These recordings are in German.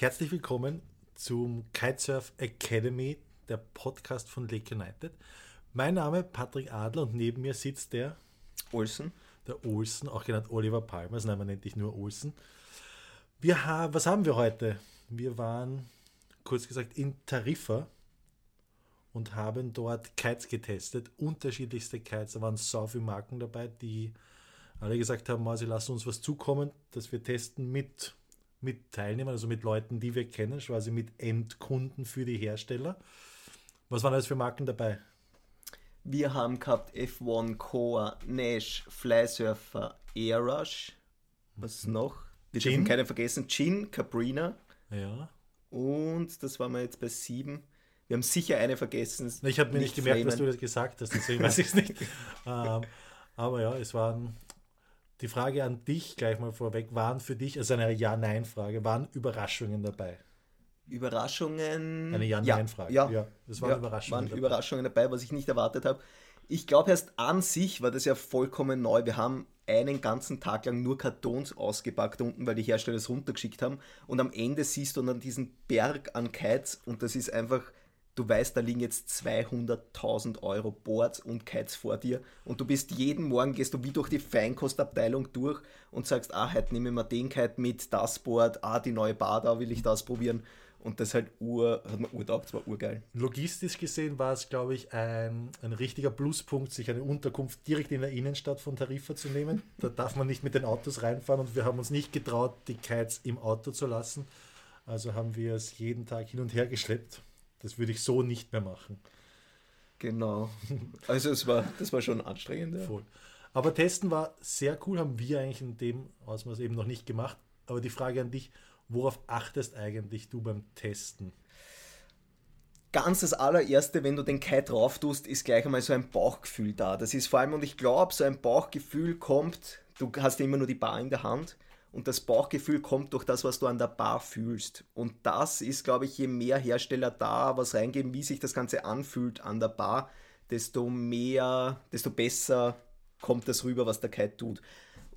Herzlich willkommen zum Kitesurf Academy, der Podcast von Lake United. Mein Name ist Patrick Adler und neben mir sitzt der Olsen. Der Olsen, auch genannt Oliver Palmers, nein, man nennt dich nur Olsen. Wir haben, was haben wir heute? Wir waren, kurz gesagt, in Tarifa und haben dort Kites getestet, unterschiedlichste Kites. Da waren so viele Marken dabei, die alle gesagt haben, sie lassen uns was zukommen, dass wir testen mit, mit Teilnehmern, also mit Leuten, die wir kennen, quasi mit Endkunden für die Hersteller. Was waren alles für Marken dabei? Wir haben gehabt F1 Core, Nash, Flysurfer, Airrush. Was mhm. noch? Wir Gin. dürfen keine vergessen. Gin, Cabrina. Ja. Und das waren wir jetzt bei sieben. Wir haben sicher eine vergessen. Ich habe mir nicht, nicht gemerkt, dass du das gesagt hast, deswegen weiß ich es nicht. ähm, aber ja, es waren die Frage an dich gleich mal vorweg, waren für dich, also eine Ja-Nein-Frage, waren Überraschungen dabei? Überraschungen. Eine Ja-Nein-Frage. Ja, ja, es waren ja, Überraschungen. Waren dabei. Überraschungen dabei, was ich nicht erwartet habe. Ich glaube, erst an sich war das ja vollkommen neu. Wir haben einen ganzen Tag lang nur Kartons ausgepackt unten, weil die Hersteller es runtergeschickt haben. Und am Ende siehst du dann diesen Berg an Kites und das ist einfach du weißt, da liegen jetzt 200.000 Euro Boards und Kites vor dir und du bist jeden Morgen, gehst du wie durch die Feinkostabteilung durch und sagst, ah, heute nehme ich mir den Kite mit, das Board, ah, die neue Bar, da will ich das probieren und das halt ur, hat man urtaugt, das war urgeil. Logistisch gesehen war es, glaube ich, ein, ein richtiger Pluspunkt, sich eine Unterkunft direkt in der Innenstadt von Tarifa zu nehmen. Da darf man nicht mit den Autos reinfahren und wir haben uns nicht getraut, die Kites im Auto zu lassen. Also haben wir es jeden Tag hin und her geschleppt das würde ich so nicht mehr machen. Genau. Also es war, das war schon anstrengend. Ja. Voll. Aber Testen war sehr cool, haben wir eigentlich in dem Ausmaß eben noch nicht gemacht. Aber die Frage an dich, worauf achtest eigentlich du beim Testen? Ganz das allererste, wenn du den Kite drauf tust, ist gleich einmal so ein Bauchgefühl da. Das ist vor allem, und ich glaube, so ein Bauchgefühl kommt, du hast immer nur die Bar in der Hand und das Bauchgefühl kommt durch das, was du an der Bar fühlst. Und das ist, glaube ich, je mehr Hersteller da was reingeben, wie sich das Ganze anfühlt an der Bar, desto mehr, desto besser kommt das rüber, was der Kite tut.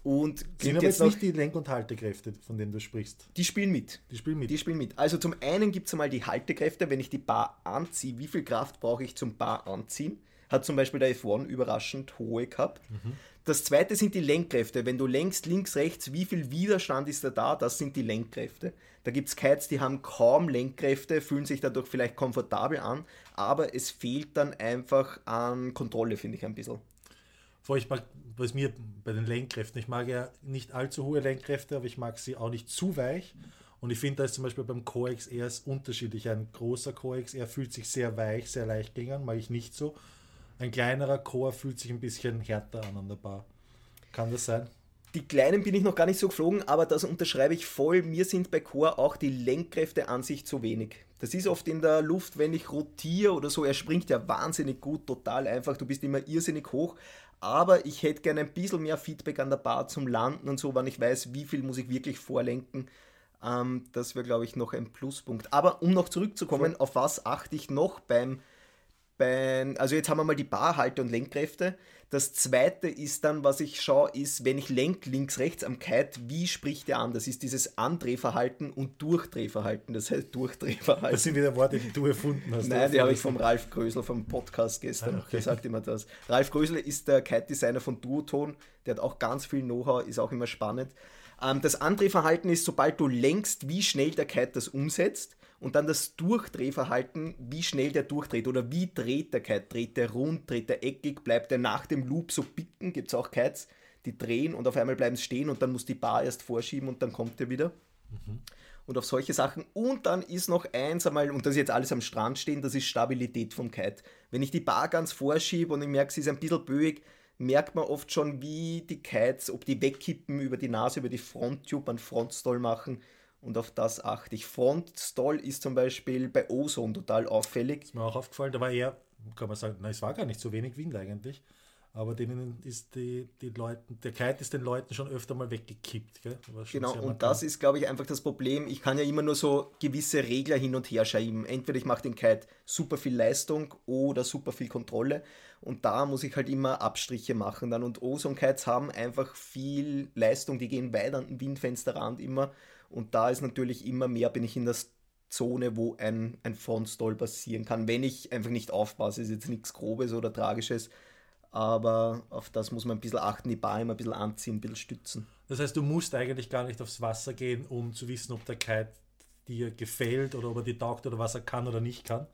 Und sind aber jetzt nicht die Lenk- und Haltekräfte, von denen du sprichst. Die spielen mit. Die spielen mit. Die spielen mit. Also zum einen gibt es einmal die Haltekräfte, wenn ich die Bar anziehe, wie viel Kraft brauche ich zum Bar anziehen? Hat zum Beispiel der F1 überraschend hohe gehabt. Mhm. Das zweite sind die Lenkkräfte. Wenn du lenkst, links, rechts, wie viel Widerstand ist da da? Das sind die Lenkkräfte. Da gibt es Kites, die haben kaum Lenkkräfte, fühlen sich dadurch vielleicht komfortabel an, aber es fehlt dann einfach an Kontrolle, finde ich ein bisschen. Vor ich mag, was mir bei den Lenkkräften, ich mag ja nicht allzu hohe Lenkkräfte, aber ich mag sie auch nicht zu weich. Und ich finde, da ist zum Beispiel beim Core XR unterschiedlich. Ein großer Core XR fühlt sich sehr weich, sehr leicht gegen mag ich nicht so. Ein kleinerer Chor fühlt sich ein bisschen härter an an der Bar. Kann das sein? Die kleinen bin ich noch gar nicht so geflogen, aber das unterschreibe ich voll. Mir sind bei Chor auch die Lenkkräfte an sich zu wenig. Das ist oft in der Luft, wenn ich rotiere oder so, er springt ja wahnsinnig gut, total einfach, du bist immer irrsinnig hoch. Aber ich hätte gerne ein bisschen mehr Feedback an der Bar zum Landen und so, wann ich weiß, wie viel muss ich wirklich vorlenken. Ähm, das wäre, glaube ich, noch ein Pluspunkt. Aber um noch zurückzukommen, auf was achte ich noch beim bei, also jetzt haben wir mal die Barhalte und Lenkkräfte. Das zweite ist dann, was ich schaue, ist, wenn ich lenk links, rechts am Kite, wie spricht der an? Das ist dieses Andrehverhalten und Durchdrehverhalten. Das heißt Durchdrehverhalten. Das sind wieder Worte, die du erfunden hast. Nein, die habe ich vom Ralf Grösel vom Podcast gestern. Ah, okay. Der sagt immer das. Ralf Grösel ist der Kite-Designer von Duoton. Der hat auch ganz viel Know-how, ist auch immer spannend. Ähm, das Andrehverhalten ist, sobald du lenkst, wie schnell der Kite das umsetzt und dann das Durchdrehverhalten, wie schnell der durchdreht oder wie dreht der Kite. Dreht der rund, dreht der eckig, bleibt er nach dem Loop so bicken, gibt es auch Kites, die drehen und auf einmal bleiben sie stehen und dann muss die Bar erst vorschieben und dann kommt er wieder. Mhm. Und auf solche Sachen. Und dann ist noch eins einmal, und das ist jetzt alles am Strand stehen, das ist Stabilität vom Kite. Wenn ich die Bar ganz vorschiebe und ich merke, sie ist ein bisschen böig, merkt man oft schon, wie die Kites, ob die wegkippen über die Nase, über die Fronttube, einen Frontstall machen und auf das achte ich. Frontstall ist zum Beispiel bei Ozone total auffällig. Ist mir auch aufgefallen, da war eher, kann man sagen, na, es war gar nicht so wenig Wind eigentlich. aber denen ist die, die Leuten, der Kite ist den Leuten schon öfter mal weggekippt. Gell? Genau, und das ist, glaube ich, einfach das Problem. Ich kann ja immer nur so gewisse Regler hin und her schieben. Entweder ich mache den Kite super viel Leistung oder super viel Kontrolle. Und da muss ich halt immer Abstriche machen dann. Und Ozone-Kites haben einfach viel Leistung, die gehen weit an den Windfensterrand immer. Und da ist natürlich immer mehr, bin ich in der Zone, wo ein, ein Frontstall passieren kann, wenn ich einfach nicht aufpasse. Ist jetzt nichts Grobes oder Tragisches aber auf das muss man ein bisschen achten, die Bar immer ein bisschen anziehen, ein bisschen stützen. Das heißt, du musst eigentlich gar nicht aufs Wasser gehen, um zu wissen, ob der Kite dir gefällt oder ob er dir taugt oder was er kann oder nicht kann?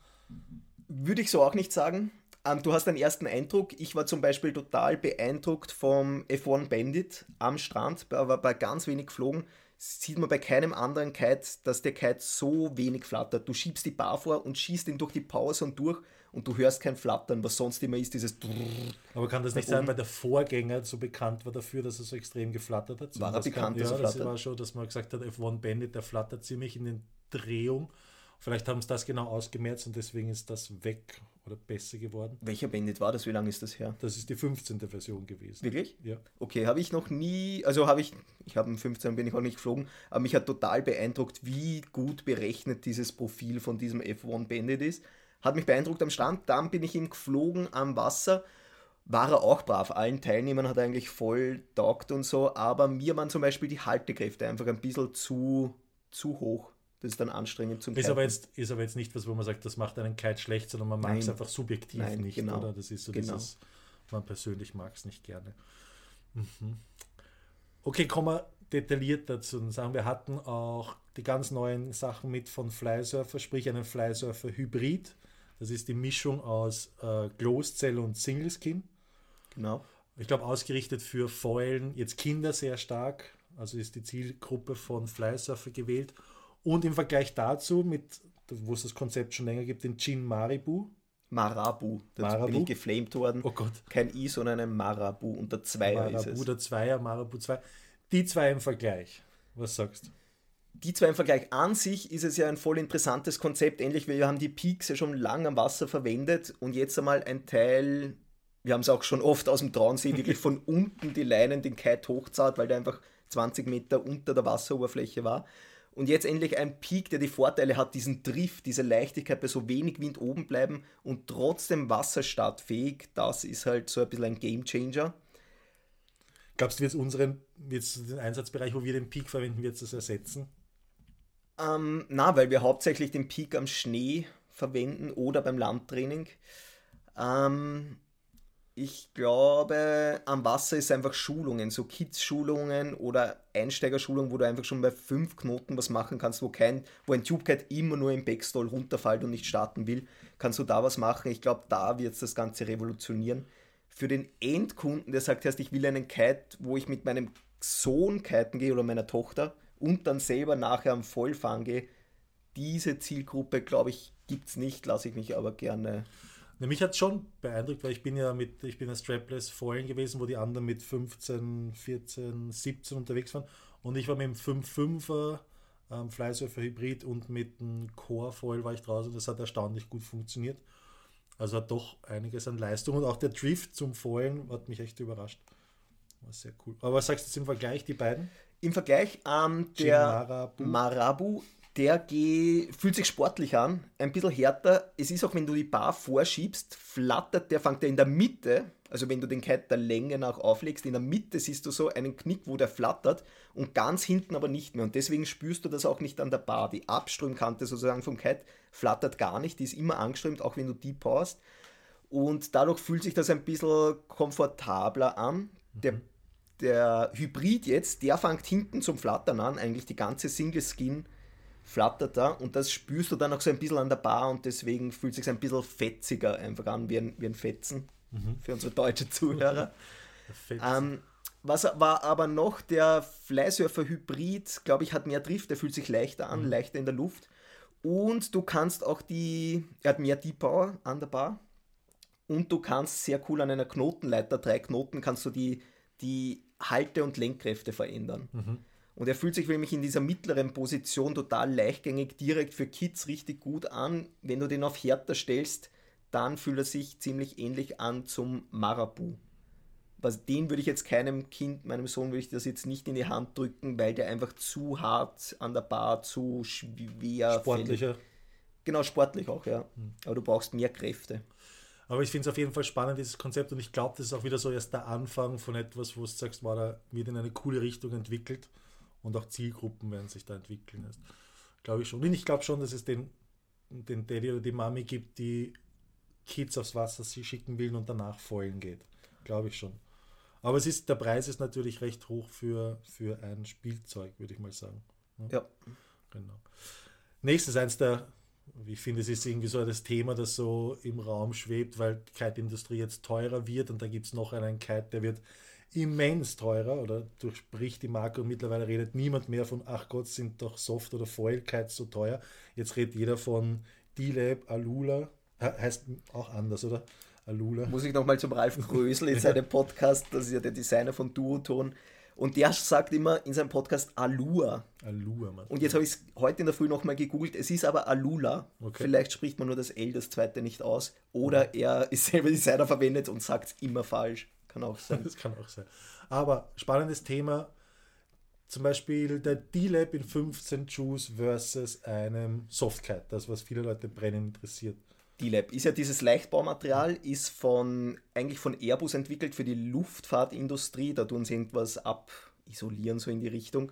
Würde ich so auch nicht sagen. Ähm, du hast einen ersten Eindruck. Ich war zum Beispiel total beeindruckt vom F1 Bandit am Strand, aber bei ganz wenig geflogen. Sieht man bei keinem anderen Kite, dass der Kite so wenig flattert. Du schiebst die Bar vor und schießt ihn durch die Pause und durch und du hörst kein Flattern, was sonst immer ist, dieses Aber kann das nicht sein, weil der Vorgänger so bekannt war dafür, dass er so extrem geflattert hat? War er bekannt, kann, ja, das war schon, dass man gesagt hat, F1 Bandit, der flattert ziemlich in den Drehung. Vielleicht haben sie das genau ausgemerzt und deswegen ist das weg oder besser geworden. Welcher Bandit war das? Wie lange ist das her? Das ist die 15. Version gewesen. Wirklich? Ja. Okay, habe ich noch nie, also habe ich, ich habe im 15 bin ich auch nicht geflogen, aber mich hat total beeindruckt, wie gut berechnet dieses Profil von diesem F1 Bandit ist. Hat mich beeindruckt am Strand. Dann bin ich ihm geflogen am Wasser. War er auch brav. Allen Teilnehmern hat er eigentlich voll taugt und so. Aber mir waren zum Beispiel die Haltekräfte einfach ein bisschen zu, zu hoch. Das ist dann anstrengend zum ist aber, jetzt, ist aber jetzt nicht was, wo man sagt, das macht einen Kite schlecht, sondern man mag es einfach subjektiv Nein, nicht. Genau. Oder? Das ist so genau. dieses, man persönlich mag es nicht gerne. Mhm. Okay, kommen wir detailliert dazu sagen, wir hatten auch die ganz neuen Sachen mit von Flysurfer, sprich einen Flysurfer Hybrid. Das ist die Mischung aus äh, Cell und Single Skin. Genau. Ich glaube, ausgerichtet für Foilen, jetzt Kinder sehr stark. Also ist die Zielgruppe von Flysurfer gewählt. Und im Vergleich dazu, mit, wo es das Konzept schon länger gibt, den Gin Maribu. Marabu. Da Marabu? bin ich geflamed worden. Oh Gott. Kein I, sondern ein Marabu. Und der Zweier Marabu, ist es. der Zweier, Marabu 2. Die zwei im Vergleich. Was sagst du? die zwei im Vergleich an sich ist es ja ein voll interessantes Konzept. Ähnlich, wir haben die Peaks ja schon lange am Wasser verwendet und jetzt einmal ein Teil, wir haben es auch schon oft aus dem Traunsee, wirklich von unten die Leinen den Kite hochzahlt, weil der einfach 20 Meter unter der Wasseroberfläche war. Und jetzt endlich ein Peak, der die Vorteile hat, diesen Drift, diese Leichtigkeit bei so wenig Wind oben bleiben und trotzdem wasserstartfähig. Das ist halt so ein bisschen ein Game Changer. Glaubst du, wird unseren, wird den Einsatzbereich, wo wir den Peak verwenden, wird es ersetzen? Ähm, na, weil wir hauptsächlich den Peak am Schnee verwenden oder beim Landtraining. Ähm, ich glaube, am Wasser ist einfach Schulungen, so Kids-Schulungen oder Einsteigerschulungen, wo du einfach schon bei fünf Knoten was machen kannst, wo kein, wo ein Tubekite immer nur im Backstall runterfällt und nicht starten will, kannst du da was machen. Ich glaube, da wird es das Ganze revolutionieren. Für den Endkunden, der sagt, ich will einen Kite, wo ich mit meinem Sohn kiten gehe oder meiner Tochter, und dann selber nachher am Vollfang gehe, diese Zielgruppe, glaube ich, gibt es nicht, lasse ich mich aber gerne. Ja, mich hat es schon beeindruckt, weil ich bin ja mit, ich bin ja strapless Foilen gewesen, wo die anderen mit 15, 14, 17 unterwegs waren. Und ich war mit dem 5.5er ähm, Flysurfer Hybrid und mit dem Core Foil war ich draußen. Das hat erstaunlich gut funktioniert. Also hat doch einiges an Leistung. Und auch der Drift zum Foilen hat mich echt überrascht. War sehr cool. Aber was sagst du jetzt im Vergleich, die beiden? Im Vergleich, ähm, der Marabu, Marabu der geht, fühlt sich sportlich an, ein bisschen härter. Es ist auch, wenn du die Bar vorschiebst, flattert der, fängt er in der Mitte, also wenn du den Kite der Länge nach auflegst, in der Mitte siehst du so einen Knick, wo der flattert und ganz hinten aber nicht mehr. Und deswegen spürst du das auch nicht an der Bar. Die Abströmkante sozusagen vom Kite flattert gar nicht, die ist immer angeströmt, auch wenn du die paust. Und dadurch fühlt sich das ein bisschen komfortabler an. Der mhm der Hybrid jetzt, der fängt hinten zum Flattern an, eigentlich die ganze Single Skin flattert da und das spürst du dann auch so ein bisschen an der Bar und deswegen fühlt es sich ein bisschen fetziger einfach an, wie ein, wie ein Fetzen mhm. für unsere deutschen Zuhörer. ähm, was war aber noch der Flysurfer Hybrid, glaube ich, hat mehr Drift, der fühlt sich leichter an, mhm. leichter in der Luft. Und du kannst auch die, er hat mehr Deep Power an der Bar. Und du kannst sehr cool an einer Knotenleiter, drei Knoten, kannst du die, die Halte- und Lenkkräfte verändern. Mhm. Und er fühlt sich nämlich in dieser mittleren Position total leichtgängig, direkt für Kids richtig gut an. Wenn du den auf härter stellst, dann fühlt er sich ziemlich ähnlich an zum Marabu. Was, den würde ich jetzt keinem Kind, meinem Sohn würde ich das jetzt nicht in die Hand drücken, weil der einfach zu hart an der Bar, zu schwer. Sportlicher. Fällig. Genau, sportlich auch, ja. Hm. Aber du brauchst mehr Kräfte. Aber ich finde es auf jeden Fall spannend, dieses Konzept. Und ich glaube, das ist auch wieder so erst der Anfang von etwas, wo du sagst, war da wird in eine coole Richtung entwickelt. Und auch Zielgruppen werden sich da entwickeln. Glaube ich schon. Und ich glaube schon, dass es den, den Daddy oder die Mami gibt, die Kids aufs Wasser sie schicken will und danach vollen geht. Glaube ich schon. Aber es ist, der Preis ist natürlich recht hoch für, für ein Spielzeug, würde ich mal sagen. Ja. Genau. Nächstes eins der ich finde, es ist irgendwie so das Thema, das so im Raum schwebt, weil die Kite-Industrie jetzt teurer wird und da gibt es noch einen Kite, der wird immens teurer oder durchbricht die Marke und mittlerweile redet niemand mehr von, ach Gott, sind doch Soft- oder Foil-Kites so teuer. Jetzt redet jeder von D-Lab, Alula, heißt auch anders, oder? Alula. Muss ich nochmal zum Ralf Grösel in seinem Podcast, das ist ja der Designer von Duoton, und der sagt immer in seinem Podcast Alua. Alua, Mann. Und jetzt habe ich es heute in der Früh nochmal gegoogelt. Es ist aber Alula. Okay. Vielleicht spricht man nur das L, das zweite nicht aus. Oder mhm. er ist selber Designer verwendet und sagt es immer falsch. Kann auch sein. Das kann auch sein. Aber spannendes Thema. Zum Beispiel der D-Lab in 15 Juice versus einem Softcat. Das, was viele Leute brennend interessiert. D-Lab ist ja dieses Leichtbaumaterial, ist von eigentlich von Airbus entwickelt für die Luftfahrtindustrie. Da tun sie irgendwas abisolieren, so in die Richtung.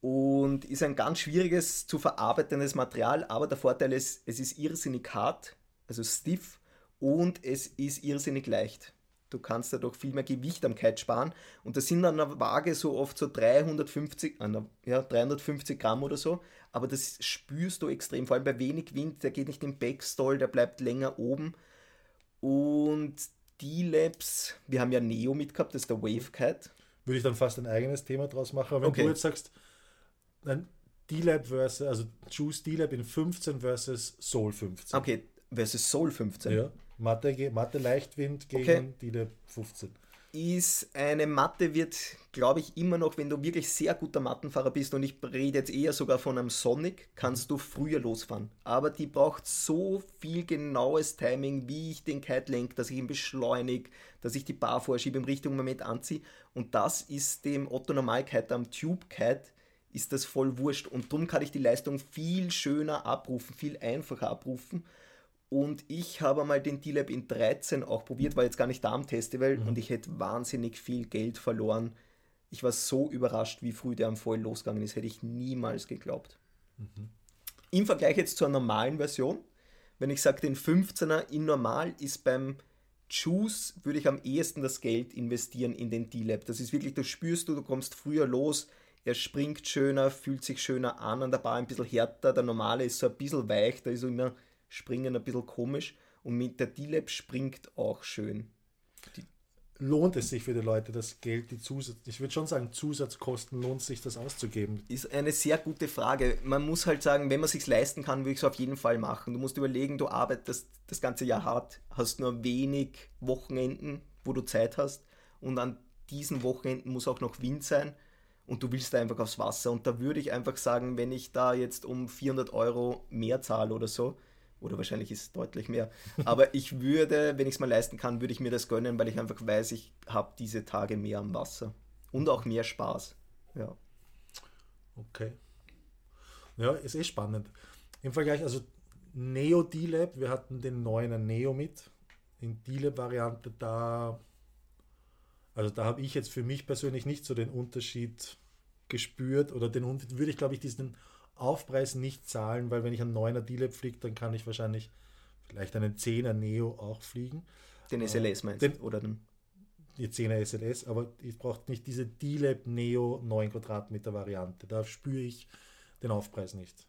Und ist ein ganz schwieriges zu verarbeitendes Material, aber der Vorteil ist, es ist irrsinnig hart, also stiff, und es ist irrsinnig leicht. Du kannst dadurch viel mehr Gewicht am Kite sparen. Und das sind an der Waage so oft so 350, ja, 350 Gramm oder so. Aber das spürst du extrem, vor allem bei wenig Wind. Der geht nicht im Backstall, der bleibt länger oben. Und die Labs, wir haben ja Neo mitgehabt, das ist der Wave Kite. Würde ich dann fast ein eigenes Thema draus machen. Aber wenn okay. du jetzt sagst, ein D-Lab versus, also Juice D-Lab in 15 versus Soul 15. Okay, versus Soul 15. Ja. Mathe, Mathe Leichtwind gegen okay. die der 15. Ist eine Matte wird, glaube ich, immer noch, wenn du wirklich sehr guter Mattenfahrer bist und ich rede jetzt eher sogar von einem Sonic, kannst du früher losfahren. Aber die braucht so viel genaues Timing, wie ich den Kite lenke, dass ich ihn beschleunige, dass ich die Bar vorschiebe, im richtigen Moment anziehe. Und das ist dem Otto Normal Kite am Tube Kite ist das voll wurscht. Und darum kann ich die Leistung viel schöner abrufen, viel einfacher abrufen. Und ich habe mal den D-Lab in 13 auch probiert, war jetzt gar nicht da am Festival mhm. und ich hätte wahnsinnig viel Geld verloren. Ich war so überrascht, wie früh der am Foil losgegangen ist, hätte ich niemals geglaubt. Mhm. Im Vergleich jetzt zur normalen Version, wenn ich sage, den 15er in normal ist beim Juice, würde ich am ehesten das Geld investieren in den D-Lab. Das ist wirklich, das spürst du, du kommst früher los, er springt schöner, fühlt sich schöner an an der Bar, ein bisschen härter. Der normale ist so ein bisschen weich, da ist so immer Springen ein bisschen komisch und mit der D-Lab springt auch schön. Die lohnt es sich für die Leute, das Geld, die Zusatz, ich würde schon sagen, Zusatzkosten lohnt sich das auszugeben? Ist eine sehr gute Frage. Man muss halt sagen, wenn man sich leisten kann, würde ich es auf jeden Fall machen. Du musst überlegen, du arbeitest das ganze Jahr hart, hast nur wenig Wochenenden, wo du Zeit hast und an diesen Wochenenden muss auch noch Wind sein und du willst da einfach aufs Wasser und da würde ich einfach sagen, wenn ich da jetzt um 400 Euro mehr zahle oder so, oder wahrscheinlich ist es deutlich mehr. Aber ich würde, wenn ich es mal leisten kann, würde ich mir das gönnen, weil ich einfach weiß, ich habe diese Tage mehr am Wasser. Und auch mehr Spaß. Ja. Okay. Ja, ist eh spannend. Im Vergleich, also Neo D-Lab, wir hatten den neuen Neo mit. In D-Lab-Variante, da, also da habe ich jetzt für mich persönlich nicht so den Unterschied gespürt oder den würde ich glaube ich diesen Aufpreis nicht zahlen, weil wenn ich einen 9er D-Lab fliege, dann kann ich wahrscheinlich vielleicht einen 10er Neo auch fliegen. Den SLS meinst du? Oder den? Die 10er SLS, aber ich brauche nicht diese D-Lab Neo 9 Quadratmeter Variante. Da spüre ich den Aufpreis nicht.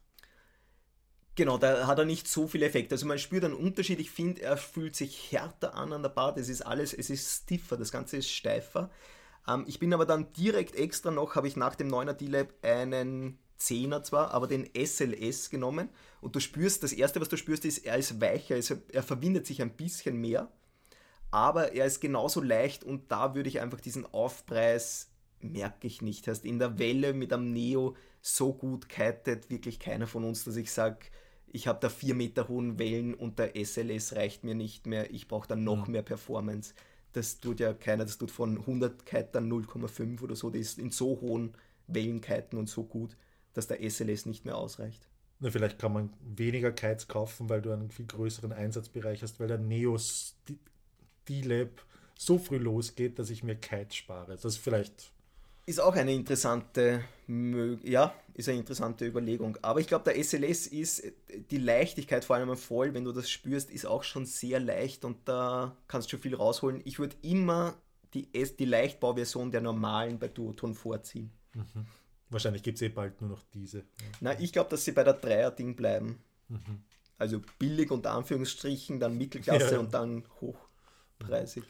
Genau, da hat er nicht so viel Effekt. Also man spürt einen Unterschied. Ich finde, er fühlt sich härter an an der Bar. Das ist alles, es ist stiffer, das Ganze ist steifer. Ähm, ich bin aber dann direkt extra noch, habe ich nach dem 9er D-Lab einen 10er zwar, aber den SLS genommen. Und du spürst, das erste, was du spürst, ist, er ist weicher, also er verwindet sich ein bisschen mehr, aber er ist genauso leicht und da würde ich einfach diesen Aufpreis, merke ich nicht, hast in der Welle mit einem Neo so gut kitet wirklich keiner von uns, dass ich sage, ich habe da vier Meter hohen Wellen und der SLS reicht mir nicht mehr, ich brauche dann noch mehr Performance. das tut ja keiner, das tut von 100 Kitern 0,5 oder so, die ist in so hohen Wellenkeiten und so gut, dass der SLS nicht mehr ausreicht. Na, vielleicht kann man weniger Kites kaufen, weil du einen viel größeren Einsatzbereich hast, weil der Neos D-Lab so früh losgeht, dass ich mir Kites spare. Das ist vielleicht. Ist auch eine interessante, ja, ist eine interessante Überlegung. Aber ich glaube, der SLS ist die Leichtigkeit, vor allem voll, wenn du das spürst, ist auch schon sehr leicht und da kannst du schon viel rausholen. Ich würde immer die, die Leichtbauversion der normalen bei Duoton vorziehen. Mhm. Wahrscheinlich gibt es eh bald nur noch diese. Na, ich glaube, dass sie bei der Dreier-Ding bleiben. Mhm. Also billig unter Anführungsstrichen, dann Mittelklasse ja. und dann hochpreisig.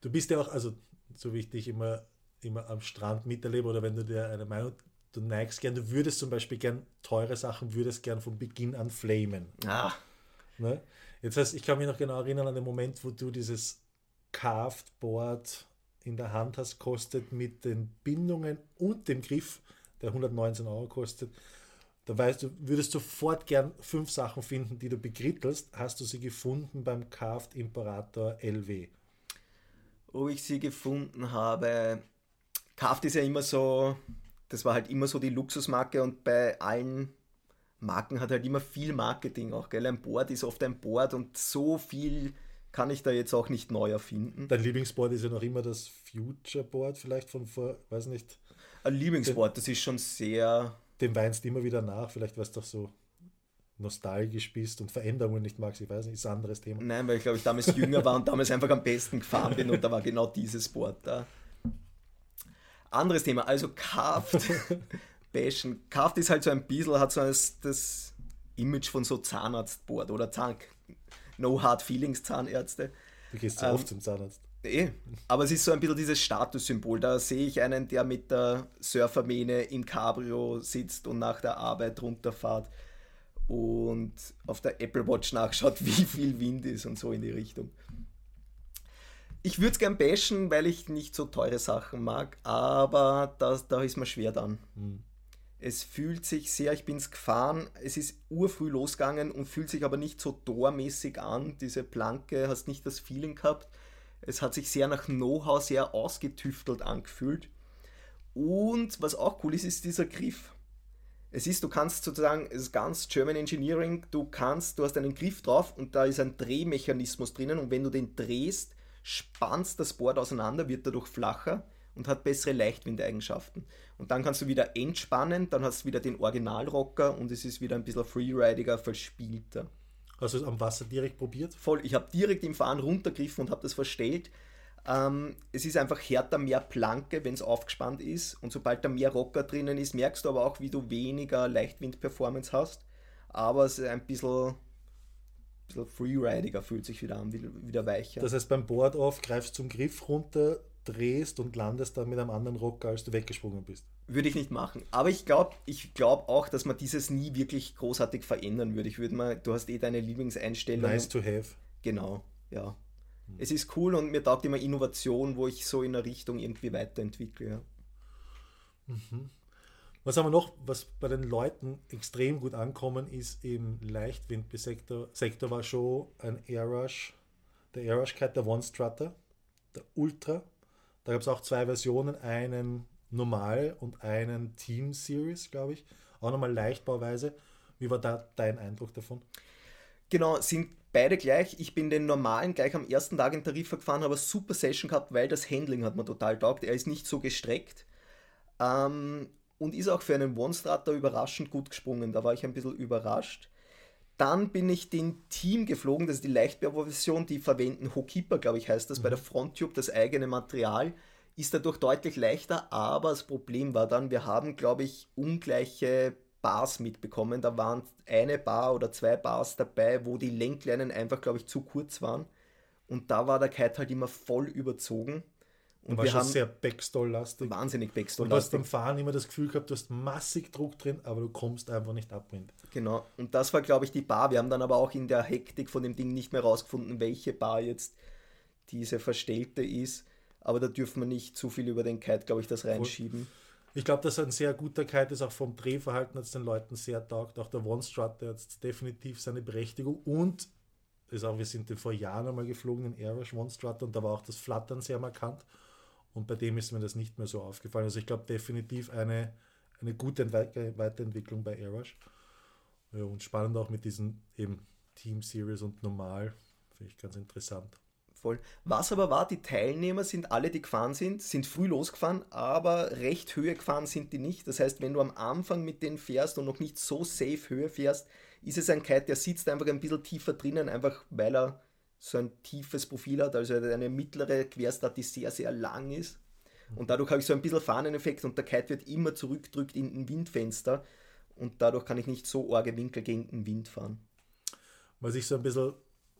Du bist ja auch, also so wie ich dich immer, immer am Strand miterlebe oder wenn du dir eine Meinung, du neigst gern, du würdest zum Beispiel gern teure Sachen, würdest gern von Beginn an flamen. Ah. Ne? Jetzt heißt, ich kann mich noch genau erinnern an den Moment, wo du dieses Carved Board in der Hand hast, kostet mit den Bindungen und dem Griff der 119 Euro kostet, da weißt du, würdest sofort gern fünf Sachen finden, die du begrittelst. Hast du sie gefunden beim Carved Imperator LW? Wo ich sie gefunden habe, Carved ist ja immer so, das war halt immer so die Luxusmarke und bei allen Marken hat halt immer viel Marketing auch, gell? Ein Board ist oft ein Board und so viel kann ich da jetzt auch nicht neu erfinden. Dein Lieblingsboard ist ja noch immer das Future Board, vielleicht von vor, weiß nicht, ein Lieblingswort, das ist schon sehr. Dem weinst du immer wieder nach, vielleicht weil du doch so nostalgisch bist und Veränderungen nicht magst, ich weiß nicht, ist ein anderes Thema. Nein, weil ich glaube, ich damals jünger war und damals einfach am besten gefahren bin und da war genau dieses Board da. Anderes Thema, also Carved Bashen. Carved ist halt so ein bisschen, hat so das, das Image von so Zahnarztboard oder Zahn, No Hard Feelings Zahnärzte. Du gehst so ähm, oft zum Zahnarzt. Eh, aber es ist so ein bisschen dieses Statussymbol. Da sehe ich einen, der mit der Surfermähne im Cabrio sitzt und nach der Arbeit runterfährt und auf der Apple Watch nachschaut, wie viel Wind ist und so in die Richtung. Ich würde es gern bashen, weil ich nicht so teure Sachen mag, aber das, da ist mir schwer dann. Hm. Es fühlt sich sehr, ich bin es gefahren, es ist urfrüh losgegangen und fühlt sich aber nicht so tormäßig an. Diese Planke, hast nicht das Feeling gehabt es hat sich sehr nach Know-how, sehr ausgetüftelt angefühlt. Und was auch cool ist, ist dieser Griff. Es ist, du kannst sozusagen, es ist ganz German Engineering, du kannst, du hast einen Griff drauf und da ist ein Drehmechanismus drinnen und wenn du den drehst, spannst das Board auseinander, wird dadurch flacher und hat bessere Leichtwindeigenschaften. Und dann kannst du wieder entspannen, dann hast du wieder den Originalrocker und es ist wieder ein bisschen freeridiger, verspielter. Hast du es am Wasser direkt probiert? Voll. Ich habe direkt im Fahren runtergriffen und habe das verstellt. Ähm, es ist einfach härter, mehr Planke, wenn es aufgespannt ist. Und sobald da mehr Rocker drinnen ist, merkst du aber auch, wie du weniger Leichtwind-Performance hast. Aber es ist ein bisschen, bisschen freeridiger, fühlt sich wieder an, wieder weicher. Das heißt, beim Board-Off greifst du zum Griff runter, drehst und landest dann mit einem anderen Rocker, als du weggesprungen bist. Würde ich nicht machen. Aber ich glaube ich glaub auch, dass man dieses nie wirklich großartig verändern würde. Ich würde mal, du hast eh deine Lieblingseinstellung. Nice to have. Genau, ja. Hm. Es ist cool und mir taugt immer Innovation, wo ich so in eine Richtung irgendwie weiterentwickle. Ja. Mhm. Was haben wir noch, was bei den Leuten extrem gut ankommen ist, im Leichtwindsektor Sektor war schon ein Airrush, der Airrush Kite, der One Strutter, der Ultra. Da gab es auch zwei Versionen, einen normal und einen Team Series, glaube ich. Auch nochmal Leichtbauweise. Wie war da dein Eindruck davon? Genau, sind beide gleich. Ich bin den normalen gleich am ersten Tag in Tarifa gefahren, habe eine super Session gehabt, weil das Handling hat mir total taugt. Er ist nicht so gestreckt. Ähm, und ist auch für einen One-Stratter überraschend gut gesprungen. Da war ich ein bisschen überrascht. Dann bin ich den Team geflogen, das ist die Leichtbau-Version, die verwenden Hokeeper, glaube ich, heißt das, mhm. bei der Fronttube, das eigene Material ist dadurch deutlich leichter, aber das Problem war dann, wir haben, glaube ich, ungleiche Bars mitbekommen. Da waren eine Bar oder zwei Bars dabei, wo die Lenkleinen einfach, glaube ich, zu kurz waren. Und da war der Kite halt immer voll überzogen. Und war wir schon haben sehr Backstall-lastig. Wahnsinnig Backstall-lastig. Du hast beim Fahren immer das Gefühl gehabt, du hast massig Druck drin, aber du kommst einfach nicht ab. Genau. Und das war, glaube ich, die Bar. Wir haben dann aber auch in der Hektik von dem Ding nicht mehr rausgefunden, welche Bar jetzt diese verstellte ist aber da dürfen wir nicht zu viel über den Kite, glaube ich, das reinschieben. Ich glaube, dass ein sehr guter Kite ist, auch vom Drehverhalten hat es den Leuten sehr taugt. Auch der One Strut, der hat definitiv seine Berechtigung und ist auch, wir sind den vor Jahren einmal geflogen, den Airwash One Strutter, und da war auch das Flattern sehr markant. Und bei dem ist mir das nicht mehr so aufgefallen. Also ich glaube definitiv eine, eine gute Weiterentwicklung bei Airwash. Ja, und spannend auch mit diesen eben Team Series und Normal. Finde ich ganz interessant. Voll. Was aber war, die Teilnehmer sind alle, die gefahren sind, sind früh losgefahren, aber recht Höhe gefahren sind die nicht. Das heißt, wenn du am Anfang mit denen fährst und noch nicht so safe Höhe fährst, ist es ein Kite, der sitzt einfach ein bisschen tiefer drinnen, einfach weil er so ein tiefes Profil hat, also eine mittlere Querstadt, die sehr, sehr lang ist. Und dadurch habe ich so ein bisschen Fahneneffekt und der Kite wird immer zurückgedrückt in ein Windfenster und dadurch kann ich nicht so arge Winkel gegen den Wind fahren. Was ich so ein bisschen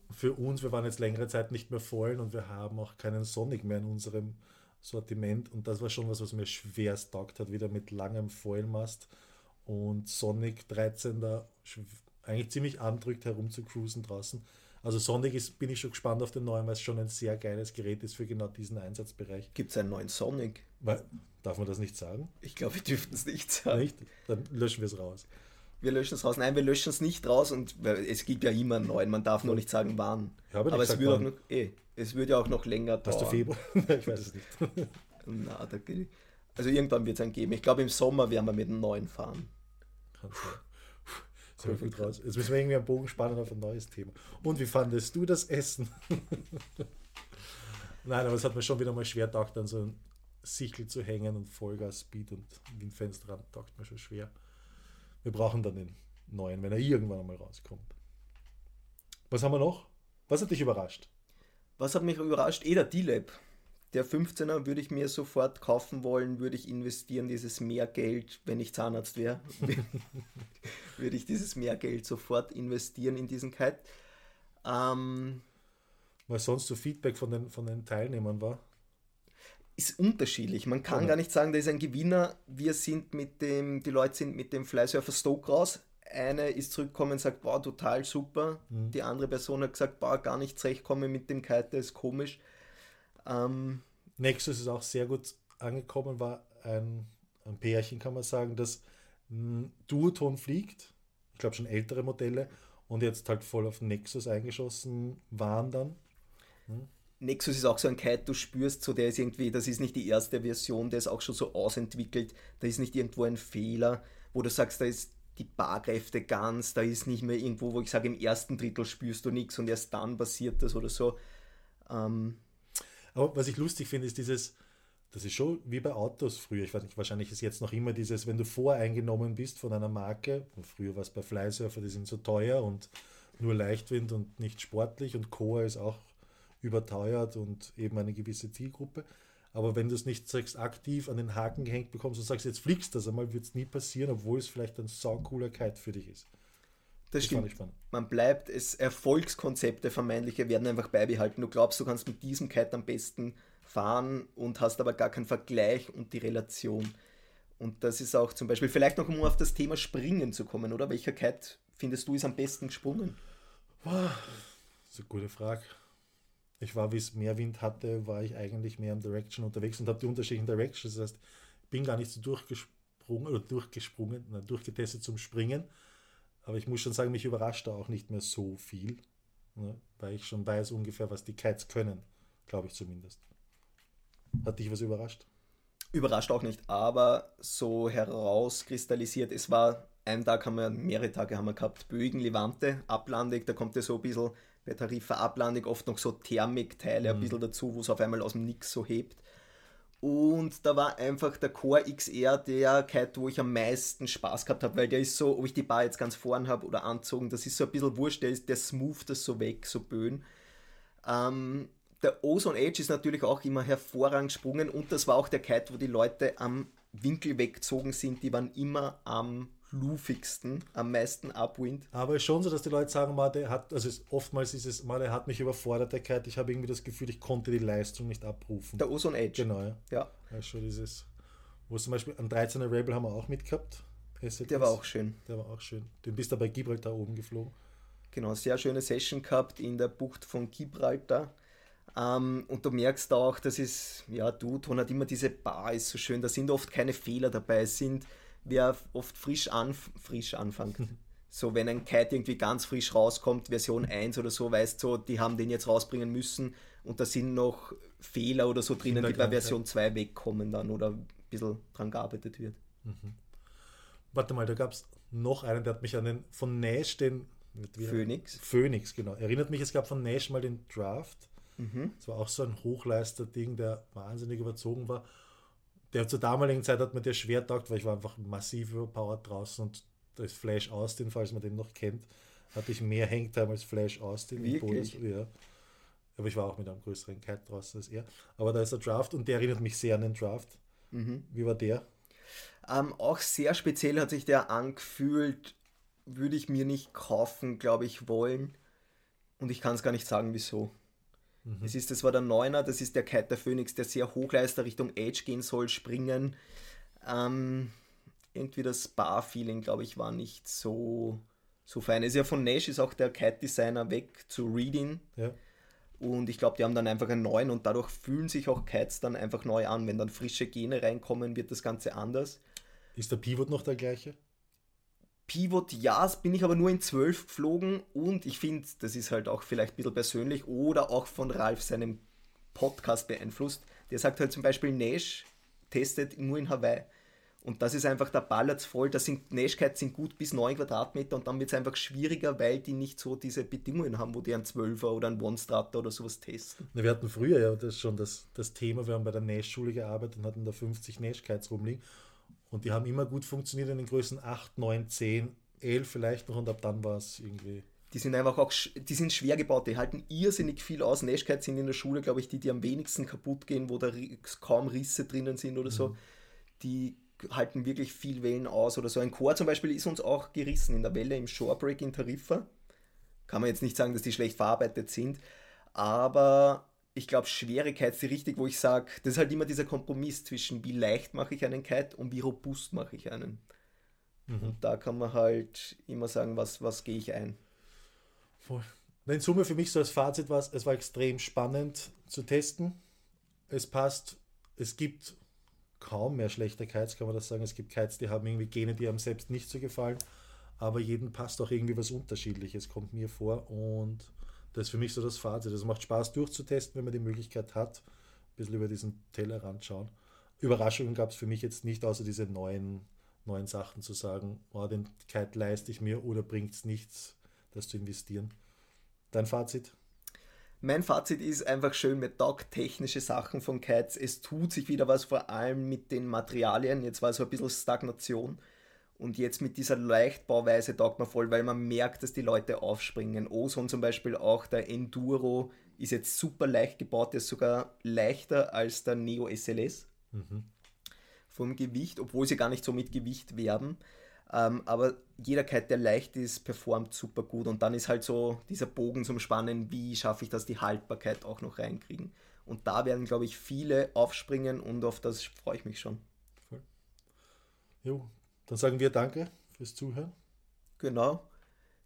für uns, wir waren jetzt längere Zeit nicht mehr vollen und wir haben auch keinen Sonic mehr in unserem Sortiment und das war schon was, was mir schwerst taugt hat, wieder mit langem Foilmast und Sonic 13 da eigentlich ziemlich andrückt herum zu cruisen draußen. Also Sonic ist, bin ich schon gespannt auf den neuen, weil es schon ein sehr geiles Gerät ist für genau diesen Einsatzbereich. Gibt es einen neuen Sonic? Weil, darf man das nicht sagen? Ich glaube, wir dürften es nicht sagen. Nicht? Dann löschen wir es raus. Wir löschen es raus. Nein, wir löschen es nicht raus und es gibt ja immer einen neuen. Man darf nur nicht sagen, wann. Aber gesagt, es, würde auch noch, eh, es würde ja auch noch länger dauern. Hast du Februar? ich weiß es nicht. Na, da, also irgendwann wird es einen geben. Ich glaube, im Sommer werden wir mit einem neuen fahren. Kann So viel draus. Jetzt müssen wir irgendwie einen Bogen spannen auf ein neues Thema. Und wie fandest du das Essen? Nein, aber es hat mir schon wieder mal schwer gedacht, an so ein Sichel zu hängen und Vollgas, Speed und Windfenster dran, taugt mir schon schwer. Wir brauchen dann den neuen, wenn er irgendwann einmal rauskommt. Was haben wir noch? Was hat dich überrascht? Was hat mich überrascht? Eh der D-Lab der 15er würde ich mir sofort kaufen wollen, würde ich investieren, dieses Mehrgeld, wenn ich Zahnarzt wäre, würde ich dieses Mehrgeld sofort investieren in diesen Kite. Ähm, Was sonst so Feedback von den, von den Teilnehmern war? Ist unterschiedlich. Man kann ja. gar nicht sagen, da ist ein Gewinner. Wir sind mit dem, die Leute sind mit dem Flysurfer Stoke raus. Eine ist zurückgekommen und sagt, boah, total super. Mhm. Die andere Person hat gesagt, boah, gar nicht zurechtkommen mit dem Kite, der ist komisch. Ähm, Nexus ist auch sehr gut angekommen, war ein, ein Pärchen, kann man sagen, das Duoton fliegt. Ich glaube schon ältere Modelle und jetzt halt voll auf Nexus eingeschossen waren dann. Hm? Nexus ist auch so ein Kite, du spürst so, der ist irgendwie, das ist nicht die erste Version, der ist auch schon so ausentwickelt, da ist nicht irgendwo ein Fehler, wo du sagst, da ist die Barkräfte ganz, da ist nicht mehr irgendwo, wo ich sage, im ersten Drittel spürst du nichts und erst dann passiert das oder so. Ähm, aber was ich lustig finde, ist dieses, das ist schon wie bei Autos früher. Ich weiß nicht, wahrscheinlich ist jetzt noch immer dieses, wenn du voreingenommen bist von einer Marke, früher war es bei Flysurfer, die sind so teuer und nur Leichtwind und nicht sportlich und Coa ist auch überteuert und eben eine gewisse Zielgruppe. Aber wenn du es nicht sagst, aktiv an den Haken gehängt bekommst und sagst, jetzt fliegst das einmal, wird es nie passieren, obwohl es vielleicht ein saucooler Kite für dich ist. Das, das stimmt. Man bleibt, es Erfolgskonzepte vermeintliche werden einfach beibehalten. Du glaubst, du kannst mit diesem Kite am besten fahren und hast aber gar keinen Vergleich und die Relation. Und das ist auch zum Beispiel, vielleicht noch um auf das Thema Springen zu kommen, oder? Welcher Kite findest du ist am besten gesprungen? Das ist eine gute Frage. Ich war, wie es mehr Wind hatte, war ich eigentlich mehr im Direction unterwegs und habe die unterschiedlichen Directions. Das heißt, ich bin gar nicht so durchgesprungen oder durchgesprungen, na, durchgetestet zum Springen aber ich muss schon sagen, mich überrascht da auch nicht mehr so viel, ne? weil ich schon weiß ungefähr, was die Kites können, glaube ich zumindest. Hat dich was überrascht? Überrascht auch nicht, aber so herauskristallisiert, es war, einen Tag haben wir, mehrere Tage haben wir gehabt, Bögen, Levante, ablandig, da kommt ja so ein bisschen bei Tarifa ablandig oft noch so Thermikteile mhm. ein bisschen dazu, wo es auf einmal aus dem Nix so hebt. Und da war einfach der Core XR der Kite, wo ich am meisten Spaß gehabt habe, weil der ist so, ob ich die Bar jetzt ganz vorn habe oder anzogen, das ist so ein bisschen wurscht, der, ist, der smooth das so weg, so böen. Ähm, der Ozone Edge ist natürlich auch immer hervorragend gesprungen und das war auch der Kite, wo die Leute am Winkel weggezogen sind, die waren immer am lufigsten, am meisten Upwind. Aber es ist schon so, dass die Leute sagen, mal, der hat, also oftmals ist es mal, er hat mich überfordert, der Kite. Ich habe irgendwie das Gefühl, ich konnte die Leistung nicht abrufen. Der Ozone Edge. Genau, ja. ja. schon dieses, wo zum Beispiel am 13er Rebel haben wir auch mitgehabt. Der war auch schön. Der war auch schön. Den bist du bei Gibraltar oben geflogen. Genau, sehr schöne Session gehabt in der Bucht von Gibraltar. Ähm, und du merkst auch, dass es, ja, Duton hat immer diese Bar, ist so schön, da sind oft keine Fehler dabei, es sind wer oft frisch, anf frisch anfängt, So, wenn ein Kite irgendwie ganz frisch rauskommt, Version 1 oder so, weißt du, so, die haben den jetzt rausbringen müssen und da sind noch Fehler oder so drinnen, die bei Version 2 wegkommen dann oder ein bisschen dran gearbeitet wird. Mhm. Warte mal, da gab es noch einen, der hat mich an den von Nash, den Phoenix. Phoenix, genau. Erinnert mich, es gab von Nash mal den Draft. Mhm. Das war auch so ein Hochleister-Ding, der wahnsinnig überzogen war. Der zur damaligen Zeit hat mir der schwer taugt, weil ich war einfach massiv überpowered draußen und da ist Flash Austin, falls man den noch kennt, hatte ich mehr Hangtime als Flash Austin. Wirklich? Ja. Aber ich war auch mit einem größeren Kite draußen als er. Aber da ist der Draft und der erinnert mich sehr an den Draft. Mhm. Wie war der? Ähm, auch sehr speziell hat sich der angefühlt, würde ich mir nicht kaufen, glaube ich, wollen. Und ich kann es gar nicht sagen, wieso. Mhm. Es ist, das war der Neuner, das ist der Kite der Phoenix, der sehr Hochleister Richtung Edge gehen soll, springen. Ähm, irgendwie das Bar-Feeling, glaube ich, war nicht so, so fein. Es ist ja von Nash, ist auch der Kite-Designer weg zu Reading. Ja. Und ich glaube, die haben dann einfach einen neuen und dadurch fühlen sich auch Kites dann einfach neu an. Wenn dann frische Gene reinkommen, wird das Ganze anders. Ist der Pivot noch der gleiche? Pivot, ja, bin ich aber nur in 12 geflogen und ich finde, das ist halt auch vielleicht ein bisschen persönlich oder auch von Ralf seinem Podcast beeinflusst. Der sagt halt zum Beispiel, Nash testet nur in Hawaii. Und das ist einfach, der ballert voll, da sind Nashkites sind gut bis 9 Quadratmeter und dann wird es einfach schwieriger, weil die nicht so diese Bedingungen haben, wo die einen 12er oder einen One-Strater oder sowas testen. Wir hatten früher ja das schon das, das Thema, wir haben bei der Nash-Schule gearbeitet und hatten da 50 Nashkites rumliegen und die haben immer gut funktioniert in den Größen 8, 9, 10, 11 vielleicht noch und ab dann war es irgendwie die sind einfach auch, die sind schwer gebaut, die halten irrsinnig viel aus. Nashkites sind in der Schule, glaube ich, die, die am wenigsten kaputt gehen, wo da kaum Risse drinnen sind oder so. Mhm. Die halten wirklich viel Wellen aus oder so. Ein Chor zum Beispiel ist uns auch gerissen in der Welle im Shorebreak in Tarifa. Kann man jetzt nicht sagen, dass die schlecht verarbeitet sind, aber ich glaube, Schwierigkeit ist die richtig, wo ich sage, das ist halt immer dieser Kompromiss zwischen wie leicht mache ich einen Kite und wie robust mache ich einen. Mhm. Und da kann man halt immer sagen, was, was gehe ich ein. Voll. In Summe für mich so als Fazit war es, es war extrem spannend zu testen. Es passt, es gibt kaum mehr schlechte Kites, kann man das sagen. Es gibt Kites, die haben irgendwie Gene, die einem selbst nicht so gefallen, aber jedem passt auch irgendwie was Unterschiedliches, kommt mir vor. Und das ist für mich so das Fazit. Es macht Spaß durchzutesten, wenn man die Möglichkeit hat, ein bisschen über diesen Tellerrand schauen. Überraschungen gab es für mich jetzt nicht, außer diese neuen, neuen Sachen zu sagen, oh, den Kite leiste ich mir oder bringt es nichts, das zu investieren. Dein Fazit? Mein Fazit ist einfach schön, mir taugt technische Sachen von Kites. Es tut sich wieder was, vor allem mit den Materialien. Jetzt war so ein bisschen Stagnation. Und jetzt mit dieser Leichtbauweise taugt man voll, weil man merkt, dass die Leute aufspringen. Ozone zum Beispiel auch, der Enduro ist jetzt super leicht gebaut, der ist sogar leichter als der Neo SLS. Mhm. Vom Gewicht, obwohl sie gar nicht so mit Gewicht werben. Ähm, aber jeder Kite, der leicht ist, performt super gut. Und dann ist halt so dieser Bogen zum Spannen, wie schaffe ich das, die Haltbarkeit auch noch reinkriegen. Und da werden, glaube ich, viele aufspringen und auf das freue ich mich schon. Voll. Jo, dann sagen wir Danke fürs Zuhören. Genau.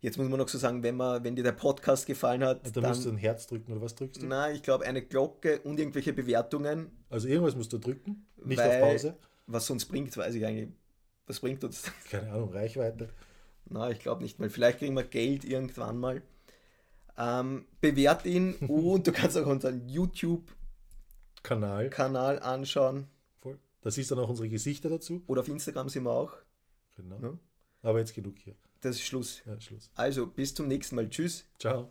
Jetzt muss man noch so sagen, wenn, man, wenn dir der Podcast gefallen hat. Da dann musst du ein Herz drücken oder was drückst du? Nein, ich glaube eine Glocke und irgendwelche Bewertungen. Also irgendwas musst du drücken, nicht auf Pause. Was sonst bringt, weiß ich eigentlich was bringt uns das? Keine Ahnung, Reichweite. Na, ich glaube nicht mal. Vielleicht kriegen wir Geld irgendwann mal. Ähm, bewert ihn und du kannst auch unseren YouTube-Kanal Kanal anschauen. Voll. Da siehst du dann auch unsere Gesichter dazu. Oder auf Instagram sind wir auch. Genau. Ja? Aber jetzt genug hier. Das ist Schluss. Ja, Schluss. Also, bis zum nächsten Mal. Tschüss. Ciao.